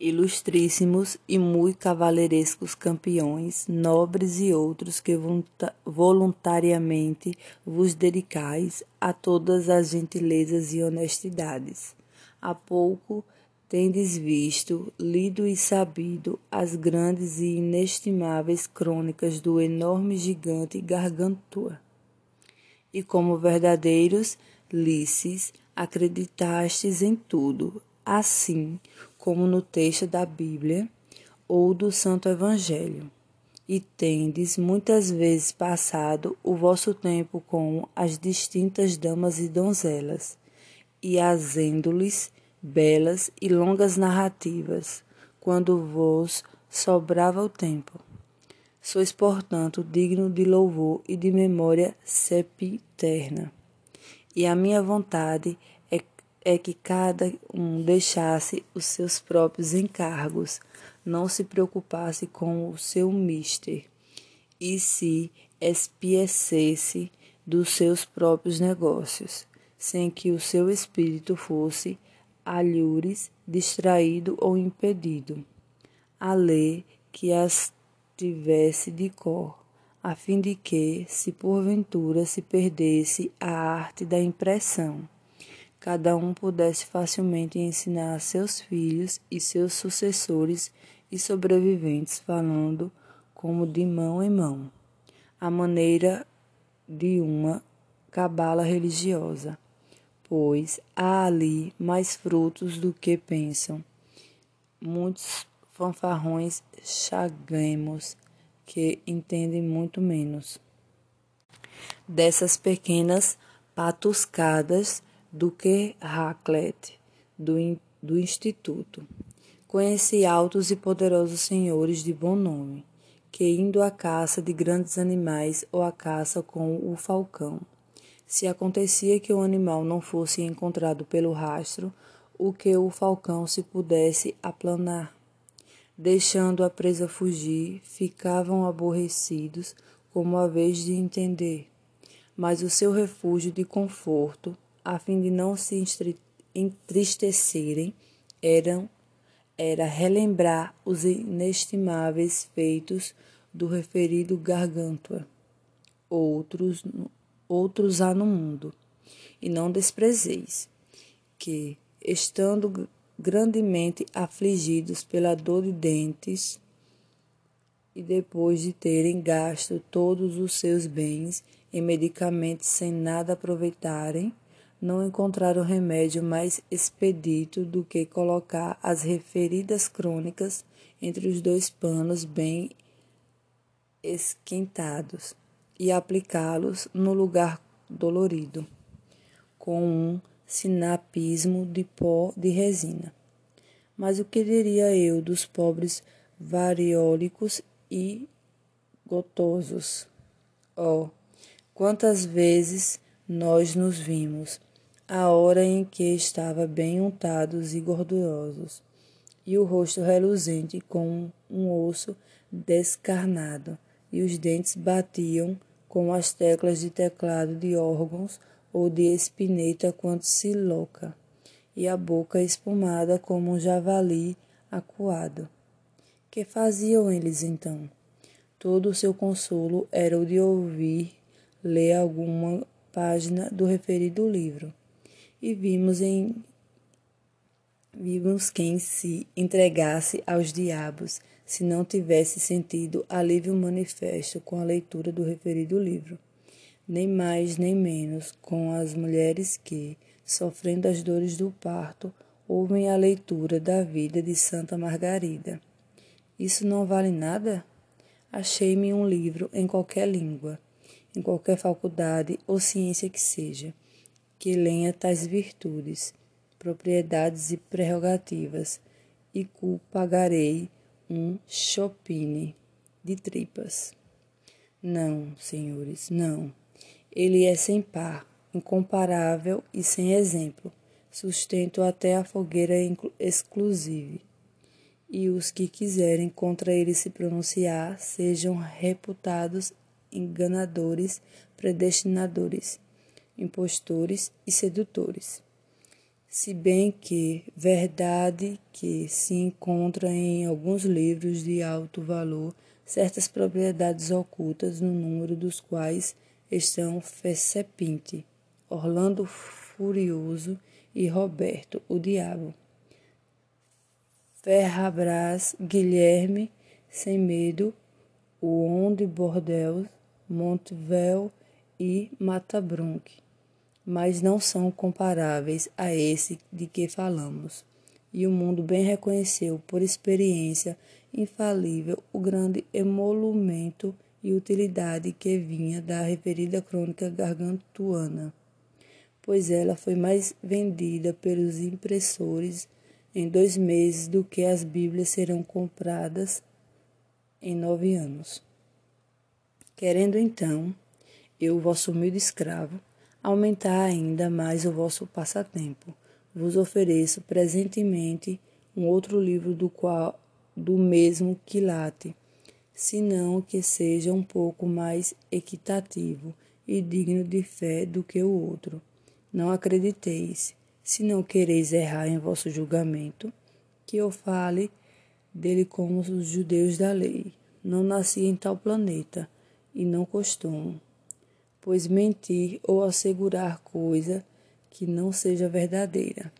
ilustríssimos e muito cavalheirescos campeões, nobres e outros que voluntariamente vos dedicais a todas as gentilezas e honestidades. Há pouco tendes visto, lido e sabido as grandes e inestimáveis crônicas do enorme gigante Gargantua. E como verdadeiros lices, acreditastes em tudo, assim como no texto da Bíblia ou do Santo Evangelho, e tendes muitas vezes passado o vosso tempo com as distintas damas e donzelas, e azendo-lhes belas e longas narrativas, quando vos sobrava o tempo. Sois, portanto, digno de louvor e de memória sepiterna. E a minha vontade é que cada um deixasse os seus próprios encargos, não se preocupasse com o seu mister e se espiecesse dos seus próprios negócios, sem que o seu espírito fosse alhures, distraído ou impedido. A lei que as tivesse de cor, a fim de que, se porventura se perdesse a arte da impressão, cada um pudesse facilmente ensinar a seus filhos e seus sucessores e sobreviventes, falando como de mão em mão, a maneira de uma cabala religiosa, pois há ali mais frutos do que pensam. Muitos fanfarrões chagemos que entendem muito menos. Dessas pequenas patuscadas do que Hacklet, do, do Instituto. Conheci altos e poderosos senhores de bom nome, que indo à caça de grandes animais ou à caça com o falcão, se acontecia que o animal não fosse encontrado pelo rastro, o que o falcão se pudesse aplanar. Deixando a presa fugir, ficavam aborrecidos, como a vez de entender. Mas o seu refúgio de conforto a fim de não se entristecerem, eram, era relembrar os inestimáveis feitos do referido Gargantua. Outros, outros há no mundo, e não desprezeis, que, estando grandemente afligidos pela dor de dentes, e depois de terem gasto todos os seus bens em medicamentos sem nada aproveitarem, não encontraram remédio mais expedito do que colocar as referidas crônicas entre os dois panos bem esquentados e aplicá-los no lugar dolorido, com um sinapismo de pó de resina. Mas o que diria eu dos pobres variólicos e gotosos? Oh, quantas vezes nós nos vimos a hora em que estava bem untados e gordurosos, e o rosto reluzente com um osso descarnado, e os dentes batiam com as teclas de teclado de órgãos ou de espineta quanto se louca, e a boca espumada como um javali acuado. Que faziam eles então? Todo o seu consolo era o de ouvir ler alguma página do referido livro e vimos em vimos quem se entregasse aos diabos se não tivesse sentido alívio manifesto com a leitura do referido livro, nem mais nem menos com as mulheres que, sofrendo as dores do parto, ouvem a leitura da vida de Santa Margarida. Isso não vale nada? Achei-me um livro em qualquer língua, em qualquer faculdade ou ciência que seja que lenha tais virtudes, propriedades e prerrogativas, e cu pagarei um chopine de tripas. Não, senhores, não. Ele é sem par, incomparável e sem exemplo, sustento até a fogueira exclusive. E os que quiserem contra ele se pronunciar sejam reputados enganadores, predestinadores impostores e sedutores. se bem que verdade que se encontra em alguns livros de alto valor certas propriedades ocultas no número dos quais estão Fessepinte, Orlando Furioso e Roberto o Diabo. Ferrabras, Guilherme, Sem Medo, O Onde Bordel, Montevel e Matabronque mas não são comparáveis a esse de que falamos. E o mundo bem reconheceu, por experiência infalível, o grande emolumento e utilidade que vinha da referida crônica gargantuana, pois ela foi mais vendida pelos impressores em dois meses do que as Bíblias serão compradas em nove anos. Querendo então, eu, vosso humilde escravo, aumentar ainda mais o vosso passatempo. Vos ofereço presentemente um outro livro do qual do mesmo quilate, senão que seja um pouco mais equitativo e digno de fé do que o outro. Não acrediteis, se não quereis errar em vosso julgamento, que eu fale dele como os judeus da lei. Não nasci em tal planeta e não costumo pois mentir ou assegurar coisa que não seja verdadeira